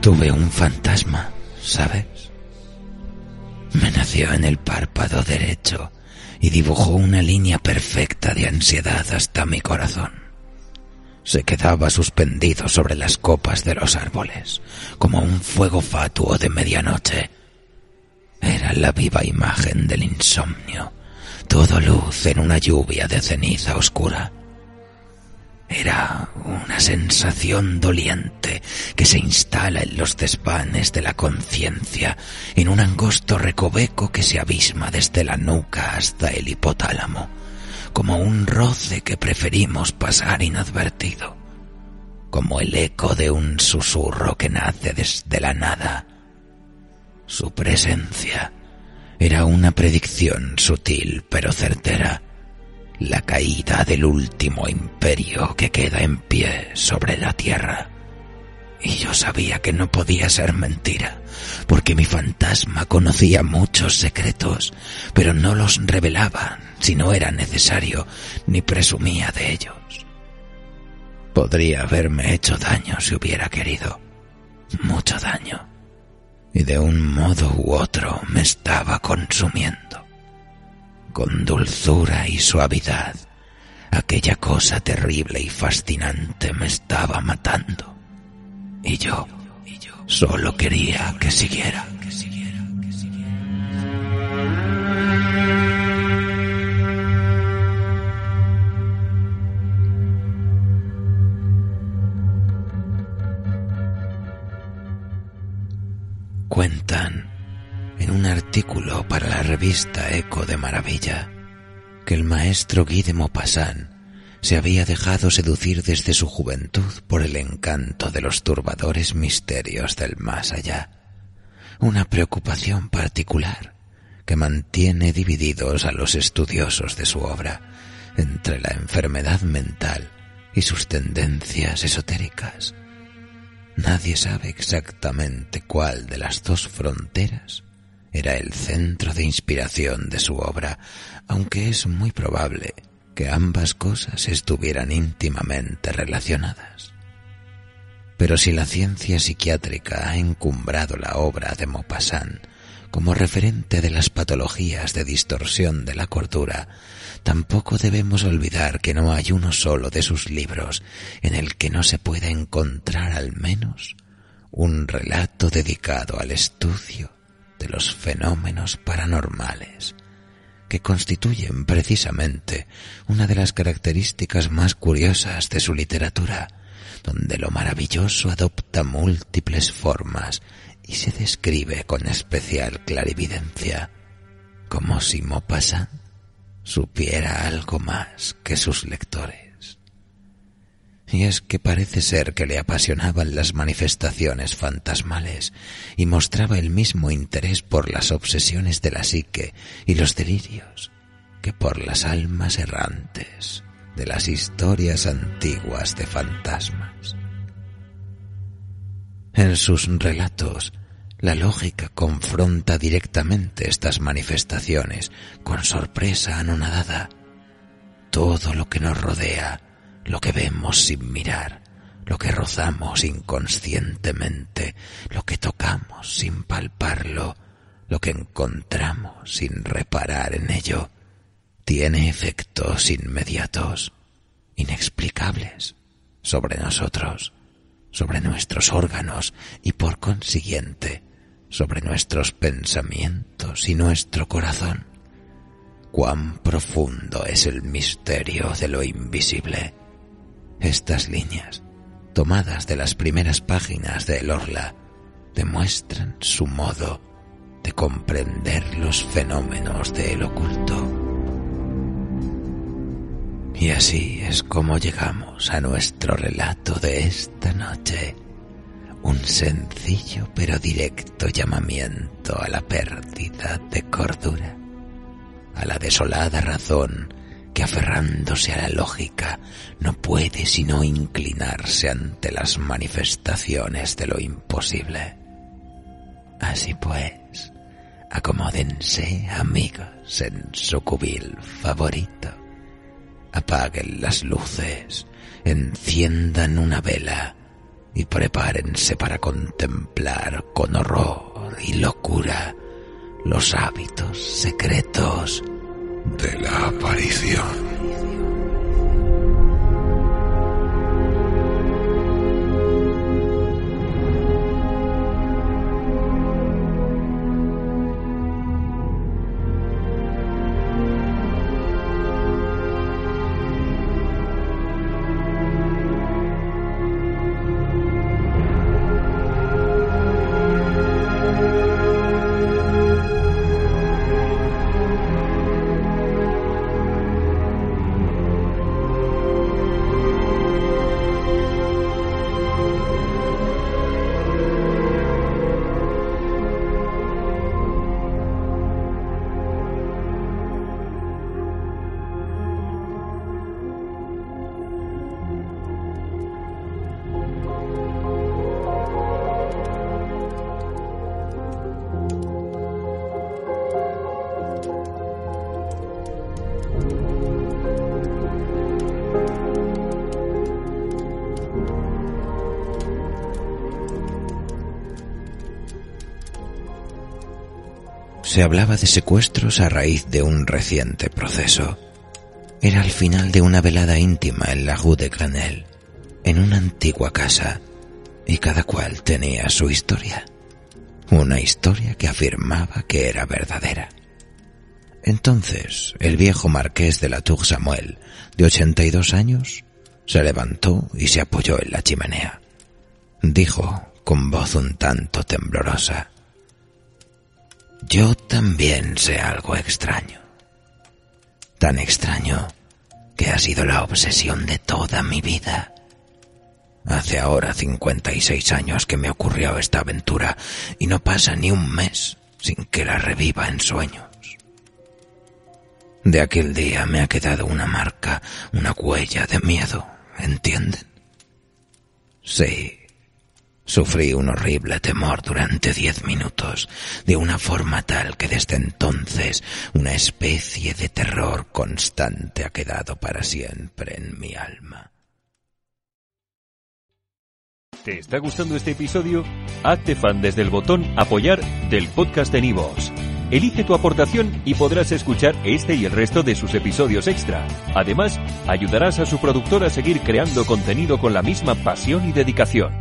Tuve un fantasma, ¿sabes? Me nació en el párpado derecho y dibujó una línea perfecta de ansiedad hasta mi corazón. Se quedaba suspendido sobre las copas de los árboles, como un fuego fatuo de medianoche. Era la viva imagen del insomnio, todo luz en una lluvia de ceniza oscura. Era una sensación doliente que se instala en los desvanes de la conciencia, en un angosto recoveco que se abisma desde la nuca hasta el hipotálamo, como un roce que preferimos pasar inadvertido, como el eco de un susurro que nace desde la nada. Su presencia era una predicción sutil pero certera la caída del último imperio que queda en pie sobre la tierra. Y yo sabía que no podía ser mentira, porque mi fantasma conocía muchos secretos, pero no los revelaba si no era necesario, ni presumía de ellos. Podría haberme hecho daño si hubiera querido, mucho daño, y de un modo u otro me estaba consumiendo con dulzura y suavidad. Aquella cosa terrible y fascinante me estaba matando. Y yo, solo quería que siguiera. Cuentan en un artículo para la revista Eco de Maravilla que el maestro Guy de Maupassant se había dejado seducir desde su juventud por el encanto de los turbadores misterios del más allá, una preocupación particular que mantiene divididos a los estudiosos de su obra entre la enfermedad mental y sus tendencias esotéricas. Nadie sabe exactamente cuál de las dos fronteras era el centro de inspiración de su obra, aunque es muy probable que ambas cosas estuvieran íntimamente relacionadas. Pero si la ciencia psiquiátrica ha encumbrado la obra de Maupassant como referente de las patologías de distorsión de la cordura, tampoco debemos olvidar que no hay uno solo de sus libros en el que no se pueda encontrar al menos un relato dedicado al estudio de los fenómenos paranormales, que constituyen precisamente una de las características más curiosas de su literatura, donde lo maravilloso adopta múltiples formas y se describe con especial clarividencia, como si Maupassant supiera algo más que sus lectores y es que parece ser que le apasionaban las manifestaciones fantasmales y mostraba el mismo interés por las obsesiones de la psique y los delirios que por las almas errantes de las historias antiguas de fantasmas. En sus relatos, la lógica confronta directamente estas manifestaciones con sorpresa anonadada. Todo lo que nos rodea lo que vemos sin mirar, lo que rozamos inconscientemente, lo que tocamos sin palparlo, lo que encontramos sin reparar en ello, tiene efectos inmediatos, inexplicables, sobre nosotros, sobre nuestros órganos y por consiguiente sobre nuestros pensamientos y nuestro corazón. Cuán profundo es el misterio de lo invisible estas líneas, tomadas de las primeras páginas de El Orla, demuestran su modo de comprender los fenómenos del oculto. Y así es como llegamos a nuestro relato de esta noche, un sencillo pero directo llamamiento a la pérdida de cordura, a la desolada razón que aferrándose a la lógica no puede sino inclinarse ante las manifestaciones de lo imposible. Así pues, acomódense amigos en su cubil favorito, apaguen las luces, enciendan una vela y prepárense para contemplar con horror y locura los hábitos secretos de la aparición. Se hablaba de secuestros a raíz de un reciente proceso. Era el final de una velada íntima en la Rue de Granel, en una antigua casa, y cada cual tenía su historia. Una historia que afirmaba que era verdadera. Entonces, el viejo marqués de la Tour Samuel, de 82 años, se levantó y se apoyó en la chimenea. Dijo, con voz un tanto temblorosa, yo también sé algo extraño. Tan extraño que ha sido la obsesión de toda mi vida. Hace ahora 56 años que me ocurrió esta aventura y no pasa ni un mes sin que la reviva en sueños. De aquel día me ha quedado una marca, una huella de miedo, ¿entienden? Sí, Sufrí un horrible temor durante diez minutos, de una forma tal que desde entonces una especie de terror constante ha quedado para siempre en mi alma. ¿Te está gustando este episodio? Hazte fan desde el botón apoyar del podcast de Nivos. Elige tu aportación y podrás escuchar este y el resto de sus episodios extra. Además, ayudarás a su productor a seguir creando contenido con la misma pasión y dedicación.